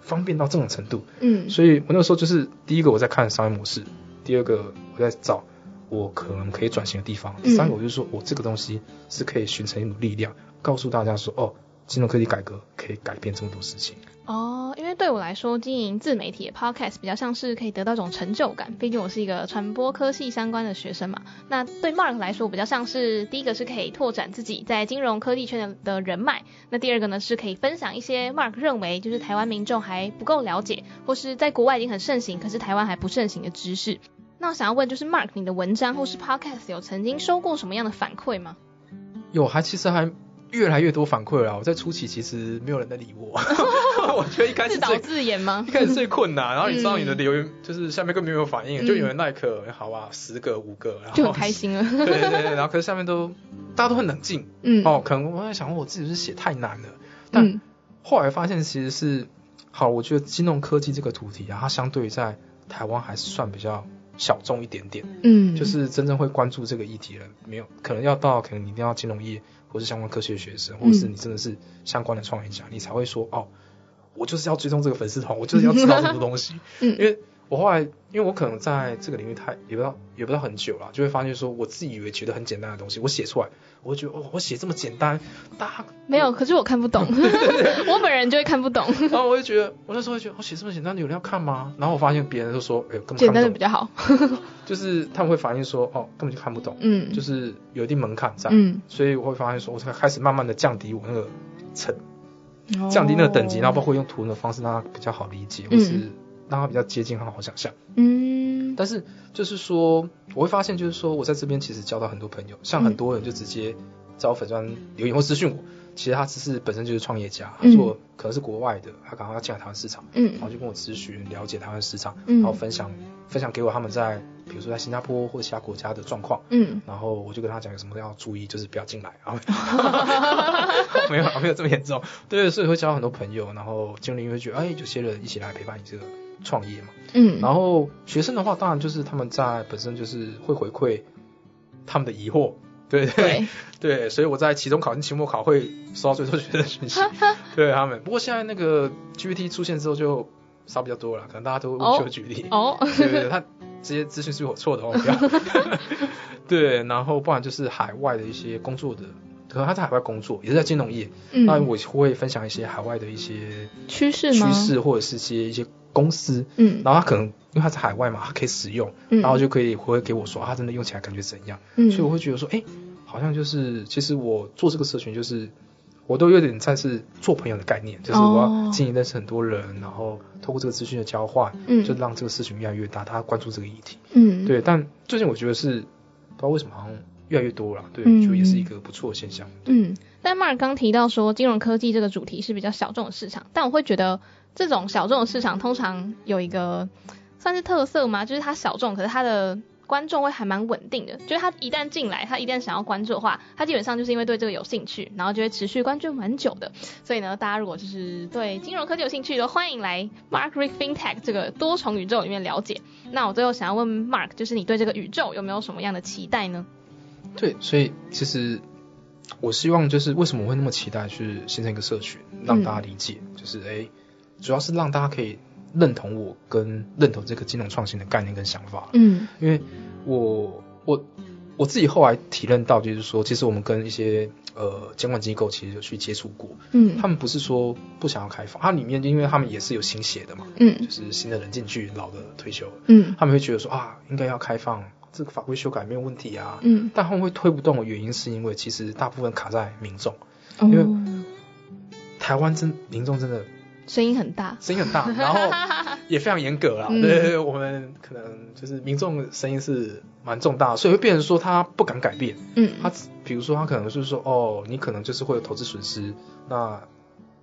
方便到这种程度。嗯，所以我那个时候就是第一个我在看商业模式，第二个我在找我可能可以转型的地方，第三个我就是说我这个东西是可以形成一股力量，告诉大家说，哦。金融科技改革可以改变这么多事情哦，因为对我来说，经营自媒体的 podcast 比较像是可以得到一种成就感。毕竟我是一个传播科系相关的学生嘛。那对 Mark 来说，比较像是第一个是可以拓展自己在金融科技圈的人脉。那第二个呢，是可以分享一些 Mark 认为就是台湾民众还不够了解，或是在国外已经很盛行，可是台湾还不盛行的知识。那我想要问，就是 Mark，你的文章或是 podcast 有曾经收过什么样的反馈吗？有，还其实还。越来越多反馈了，我在初期其实没有人在理我，<laughs> 我觉得一开始自导自演吗？一开始最困难，然后你知道你的留言就是下面根本没有反应，就有人耐克，好吧，十个五个，然后就很开心了。对对对，然后可是下面都大家都很冷静，嗯，哦，可能我在想我自己是写太难了，但后来发现其实是好，我觉得金融科技这个主题啊，它相对在台湾还是算比较小众一点点，嗯，就是真正会关注这个议题的人没有，可能要到可能你一定要金融业。或是相关科学的学生，或者是你真的是相关的创业家，你才会说哦，我就是要追踪这个粉丝团，我就是要知道这么多东西。<laughs> 嗯，因为我后来，因为我可能在这个领域太也不知道也不知道很久了，就会发现说，我自己以为觉得很简单的东西，我写出来，我会觉得哦，我写这么简单，大家没有，可是我看不懂，<laughs> <laughs> 我本人就会看不懂。然后我就觉得，我那时候会觉得，我写这么简单，有人要看吗？然后我发现别人都说，哎，根本简单的比较好。就是他们会反映说，哦，根本就看不懂，嗯，就是有一定门槛在，嗯，所以我会发现说，我才开始慢慢的降低我那个层，降低那个等级，然后包括用图文的方式让它比较好理解，或是让它比较接近，很好想象，嗯，但是就是说，我会发现就是说我在这边其实交到很多朋友，像很多人就直接在我粉专留言或私讯我。其实他只是本身就是创业家，他做可能是国外的，他刚刚要进来台湾市场，嗯。然后就跟我咨询了解台湾市场，然后分享分享给我他们在比如说在新加坡或其他国家的状况，嗯。然后我就跟他讲有什么要注意，就是不要进来啊，<laughs> <laughs> 没有没有这么严重，对，所以会交很多朋友，然后经理会觉得哎，有些人一起来陪伴你这个创业嘛，嗯，然后学生的话，当然就是他们在本身就是会回馈他们的疑惑。对对 <laughs> 对，所以我在期中考跟期末考会收到最多学生讯息，<laughs> 对他们。不过现在那个 GPT 出现之后就少比较多了，可能大家都会举例。哦，对对对，他这些资讯是我错的哦，不要。<laughs> 对，然后不然就是海外的一些工作的，可能他在海外工作，也是在金融业，那我会分享一些海外的一些趋势趋势或者是些一些公司，嗯，然后他可能。因为他在海外嘛，他可以使用，嗯然后就可以回给我说，他真的用起来感觉怎样？嗯所以我会觉得说，哎，好像就是，其实我做这个社群就是，我都有点像是做朋友的概念，就是我哦要经营认识很多人，然后透过这个资讯的交换，嗯就让这个事情越来越大，大家关注这个议题。嗯，对，但最近我觉得是不知道为什么好像越来越多了，对，嗯我觉得也是一个不错的现象。嗯，但 Mark 刚提到说金融科技这个主题是比较小众的市场，但我会觉得这种小众的市场通常有一个算是特色吗？就是它小众，可是它的观众会还蛮稳定的，就是他一旦进来，他一旦想要关注的话，他基本上就是因为对这个有兴趣，然后就会持续关注蛮久的。所以呢，大家如果就是对金融科技有兴趣的，欢迎来 Mark Rick FinTech 这个多重宇宙里面了解。那我最后想要问 Mark，就是你对这个宇宙有没有什么样的期待呢？对，所以其实我希望就是为什么我会那么期待去形成一个社群，让大家理解，就是哎，主要是让大家可以认同我跟认同这个金融创新的概念跟想法。嗯。因为我我我自己后来体认到，就是说，其实我们跟一些呃监管机构其实有去接触过，嗯。他们不是说不想要开放，它里面因为他们也是有新血的嘛，嗯。就是新的人进去，老的退休，嗯。他们会觉得说啊，应该要开放，这个法规修改没有问题啊。嗯，但他们会推不动的原因，是因为其实大部分卡在民众，哦。因为台湾真民众真的声音很大。声音很大，<laughs> 然后也非常严格啦。嗯对对对，我们可能就是民众声音是蛮重大的，所以会变成说他不敢改变。嗯他比如说他可能就是说，哦，你可能就是会有投资损失，那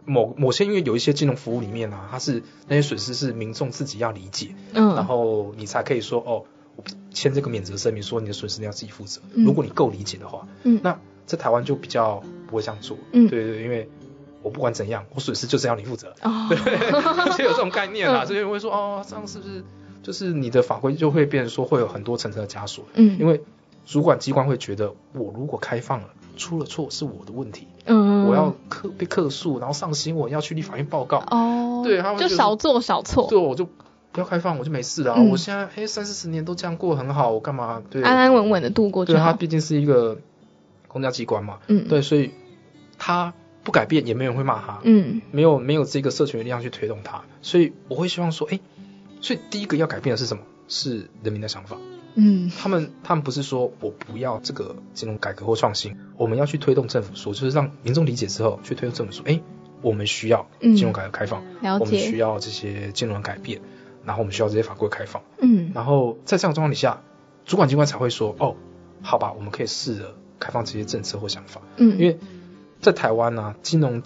某某些因为有一些金融服务里面啊，它是那些损失是民众自己要理解，嗯，然后你才可以说，哦，我签这个免责声明，说你的损失你要自己负责。嗯如果你够理解的话，嗯那在台湾就比较不会这样做。嗯对对对，因为我不管怎样，我损失就是要你负责。哦，<laughs> 就有这种概念啦，嗯所以会说哦，这样是不是就是你的法规就会变成说会有很多层层的枷锁？嗯，因为主管机关会觉得，我如果开放了，出了错是我的问题，嗯，我要克被克诉，然后上新闻要去立法院报告，哦，对他们就就少做少错，对，我就不要开放，我就没事了啊。嗯我现在哎三四十年都这样过很好，我干嘛？对，安安稳稳的度过就对，它好。毕竟是一个公家机关嘛，嗯，，对，所以他不改变，也没有人会骂他。嗯没有没有这个社群的力量去推动他，所以我会希望说，哎，所以第一个要改变的是什么？是人民的想法。嗯他们他们不是说我不要这个金融改革或创新，我们要去推动政府说，就是让民众理解之后去推动政府说，哎，我们需要金融改革开放，了我们需，要这些金融改变，然后我们需要这些法规开放，嗯然后在这样的状况底下，主管机关才会说，哦，好吧，我们可以试着开放这些政策或想法。嗯，因为在台湾呢、金融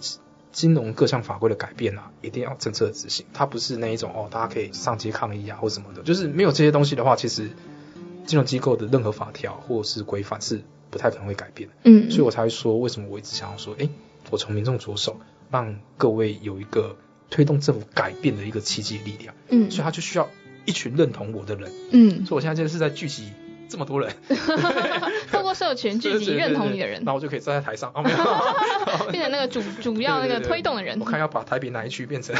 金融各项法规的改变啊，一定要政策执行，它不是那一种哦，大家可以上街抗议啊或什么的，就是没有这些东西的话，其实金融机构的任何法条或是规范是不太可能会改变的，嗯，所以我才会说，为什么我一直想要说，诶，我从民众着手，让各位有一个推动政府改变的一个契机力量，嗯。所以他就需要一群认同我的人，嗯，所以我现在就是在聚集这么多人，<laughs> 透过社群聚集认同你的人那，我就可以站在台上，哦没有。<laughs> 变成那个主主要那个推动的人我。看要把台北哪一区变成。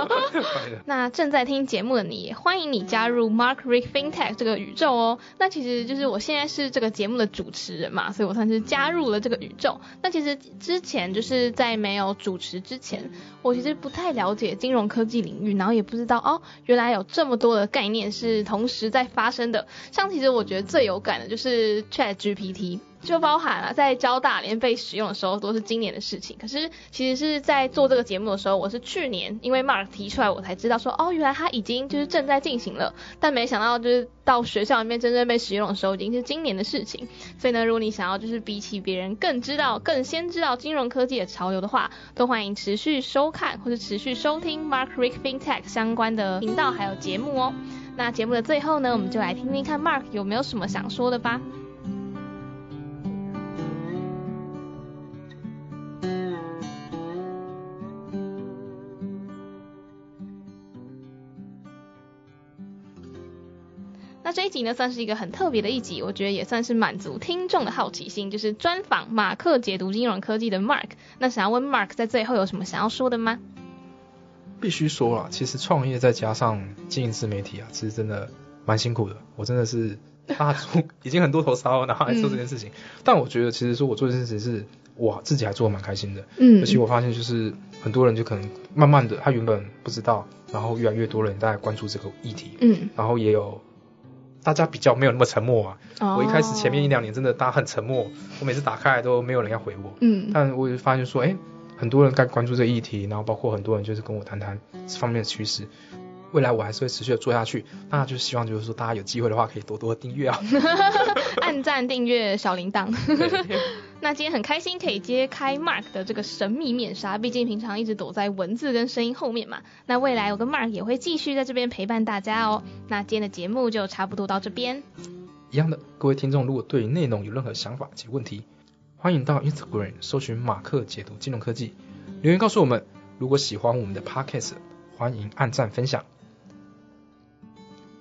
<laughs> 那正在听节目的你，也欢迎你加入 Mark Rick FinTech 这个宇宙哦。那其实就是我现在是这个节目的主持人嘛，所以我算是加入了这个宇宙。那其实之前就是在没有主持之前，我其实不太了解金融科技领域，然后也不知道哦，原来有这么多的概念是同时在发生的。像其实我觉得最有感的就是 Chat GPT。就包含了在交大连被使用的时候都是今年的事情，可是其实是在做这个节目的时候，我是去年因为 Mark 提出来，我才知道说哦，原来它已经就是正在进行了，但没想到就是到学校里面真正被使用的时候，已经是今年的事情。所以呢，如果你想要就是比起别人更知道、更先知道金融科技的潮流的话，都欢迎持续收看或者持续收听 Mark Rick FinTech 相关的频道还有节目哦。那节目的最后呢，我们就来听听看 Mark 有没有什么想说的吧。那这一集呢，算是一个很特别的一集，我觉得也算是满足听众的好奇心，就是专访马克解读金融科技的 Mark。那想要问 Mark 在最后有什么想要说的吗？必须说了，其实创业再加上经营自媒体啊，其实真的蛮辛苦的。我真的是大出 <laughs> 已经很多头烧了，然后还做这件事情。但我觉得其实说我做这件事情是我自己还做的蛮开心的。嗯而且我发现就是很多人就可能慢慢的，他原本不知道，然后越来越多人在关注这个议题，嗯然后也有大家比较没有那么沉默啊。哦我一开始前面一两年真的大家很沉默，我每次打开来都没有人要回我。嗯但我也发现说，哎，很多人该关注这个议题，然后包括很多人就是跟我谈谈这方面的趋势。未来我还是会持续的做下去，那就是希望就是说大家有机会的话可以多多订阅啊。<laughs> 按赞、订阅、小铃铛。<laughs> 那今天很开心可以揭开 Mark 的这个神秘面纱，毕竟平常一直躲在文字跟声音后面嘛。那未来我跟 Mark 也会继续在这边陪伴大家哦。那今天的节目就差不多到这边。一样的，各位听众如果对内容有任何想法及问题，欢迎到 Instagram 搜寻马克解读金融科技，留言告诉我们。如果喜欢我们的 Podcast，欢迎按赞分享。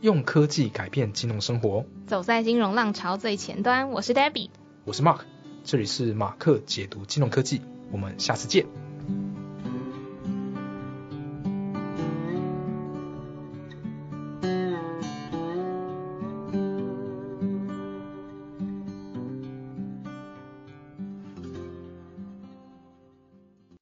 用科技改变金融生活，走在金融浪潮最前端，我是 Debbie。我是 Mark，这里是马克解读金融科技，我们下次见。